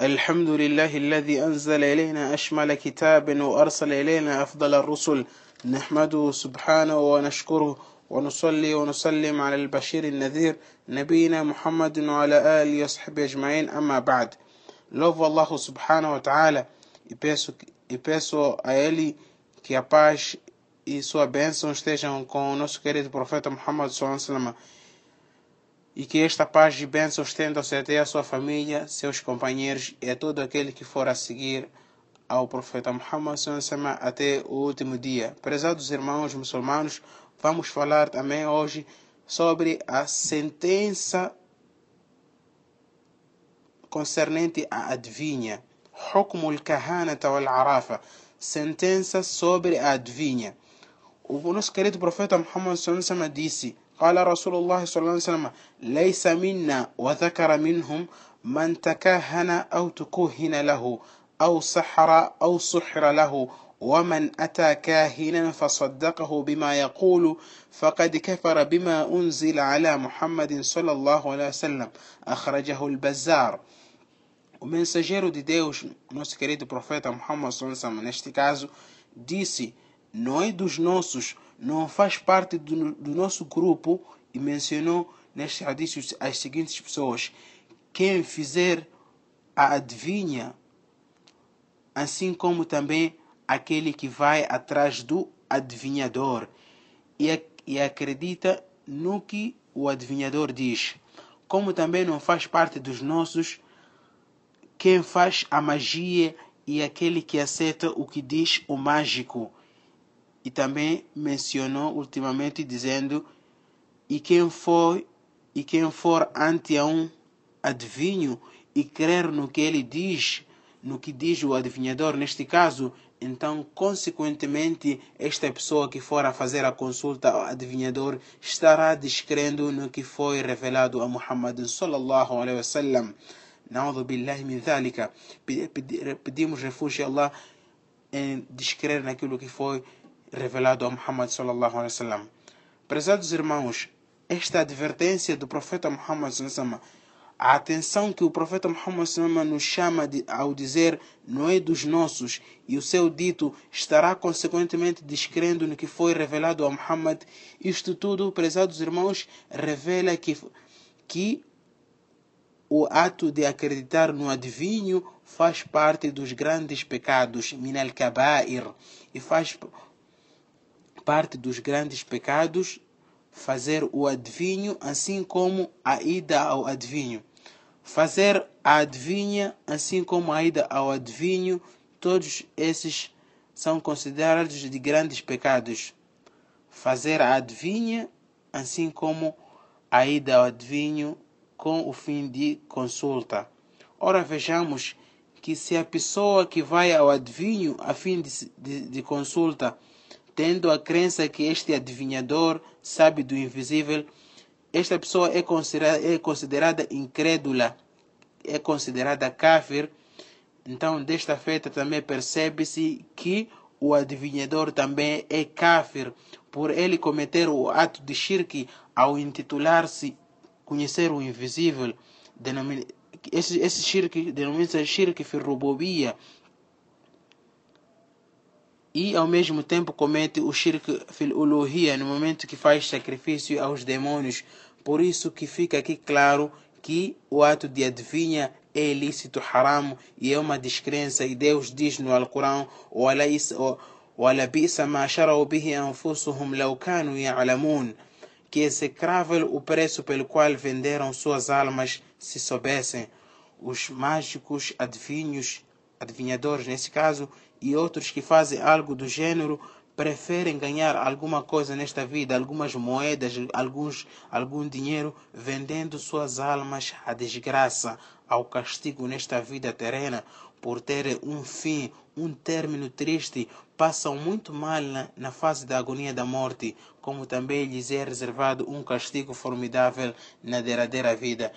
الحمد لله الذي أنزل إلينا أشمل كتاب وأرسل إلينا أفضل الرسل نحمده سبحانه ونشكره ونصلي ونسلم على البشير النذير نبينا محمد وعلى آله وصحبه أجمعين أما بعد Louvo Allah subhanahu wa ta'ala e peço, e peço a Ele que a paz e sua bênção estejam e que esta paz e bênção estenda-se até a sua família, seus companheiros e a todo aquele que for a seguir ao profeta Muhammad até o último dia. Prezados irmãos muçulmanos, vamos falar também hoje sobre a sentença concernente à adivinha. Hukmul Kahanata wal Arafa. Sentença sobre a adivinha. O nosso querido profeta Muhammad disse: قال رسول الله صلى الله عليه وسلم ليس منا وذكر منهم من تكهن أو تكهن له أو سحر أو سحر له ومن أتى كاهنا فصدقه بما يقول فقد كفر بما أنزل على محمد صلى الله عليه وسلم. أخرجه البزار. O mensageiro de Deus, nosso querido profeta Muhammad neste caso, disse: Não é dos nossos, não faz parte do, do nosso grupo, e mencionou neste hadith as seguintes pessoas: Quem fizer a adivinha, assim como também aquele que vai atrás do adivinhador e, e acredita no que o adivinhador diz, como também não faz parte dos nossos quem faz a magia e aquele que aceita o que diz o mágico. E também mencionou ultimamente dizendo: e quem for e quem for ante a um adivinho e crer no que ele diz, no que diz o adivinhador neste caso, então, consequentemente, esta pessoa que for a fazer a consulta ao adivinhador estará descrendo no que foi revelado a Muhammad sallallahu alaihi wasallam. Na'udhu billahi min. Pedimos refúgio a Allah em descrer naquilo que foi a Muhammad sallallahu alaihi wasallam. Prezados irmãos, esta advertência do profeta Muhammad sallallahu alaihi a atenção que o profeta Muhammad sallallahu nos chama de, ao dizer não é dos nossos e o seu dito estará consequentemente descrendo no que foi revelado a Muhammad. Isto tudo, prezados irmãos, revela que, que o ato de acreditar no adivinho faz parte dos grandes pecados, minal kabair, e faz parte dos grandes pecados fazer o adivinho, assim como a ida ao adivinho. Fazer a adivinha, assim como a ida ao adivinho, todos esses são considerados de grandes pecados. Fazer a adivinha, assim como a ida ao adivinho, com o fim de consulta. Ora, vejamos que se a pessoa que vai ao adivinho a fim de, de, de consulta, tendo a crença que este adivinhador sabe do invisível, esta pessoa é considerada, é considerada incrédula, é considerada kafir. Então, desta feita também percebe-se que o adivinhador também é kafir, por ele cometer o ato de shirk ao intitular-se conhecer o invisível. Esse, esse shirk denomina-se shirk fi rububia e ao mesmo tempo comete o shirk fil uluhia no momento que faz sacrifício aos demônios. Por isso que fica aqui claro que o ato de adivinha é ilícito, haram, e é uma descrença. E Deus diz no Alcorão, que é execrável o preço pelo qual venderam suas almas se soubessem. Os mágicos adivinhos adivinhadores nesse caso, e outros que fazem algo do gênero, preferem ganhar alguma coisa nesta vida, algumas moedas, alguns, algum dinheiro, vendendo suas almas à desgraça, ao castigo nesta vida terrena, por terem um fim, um término triste, passam muito mal na, na fase da agonia da morte, como também lhes é reservado um castigo formidável na derradeira vida.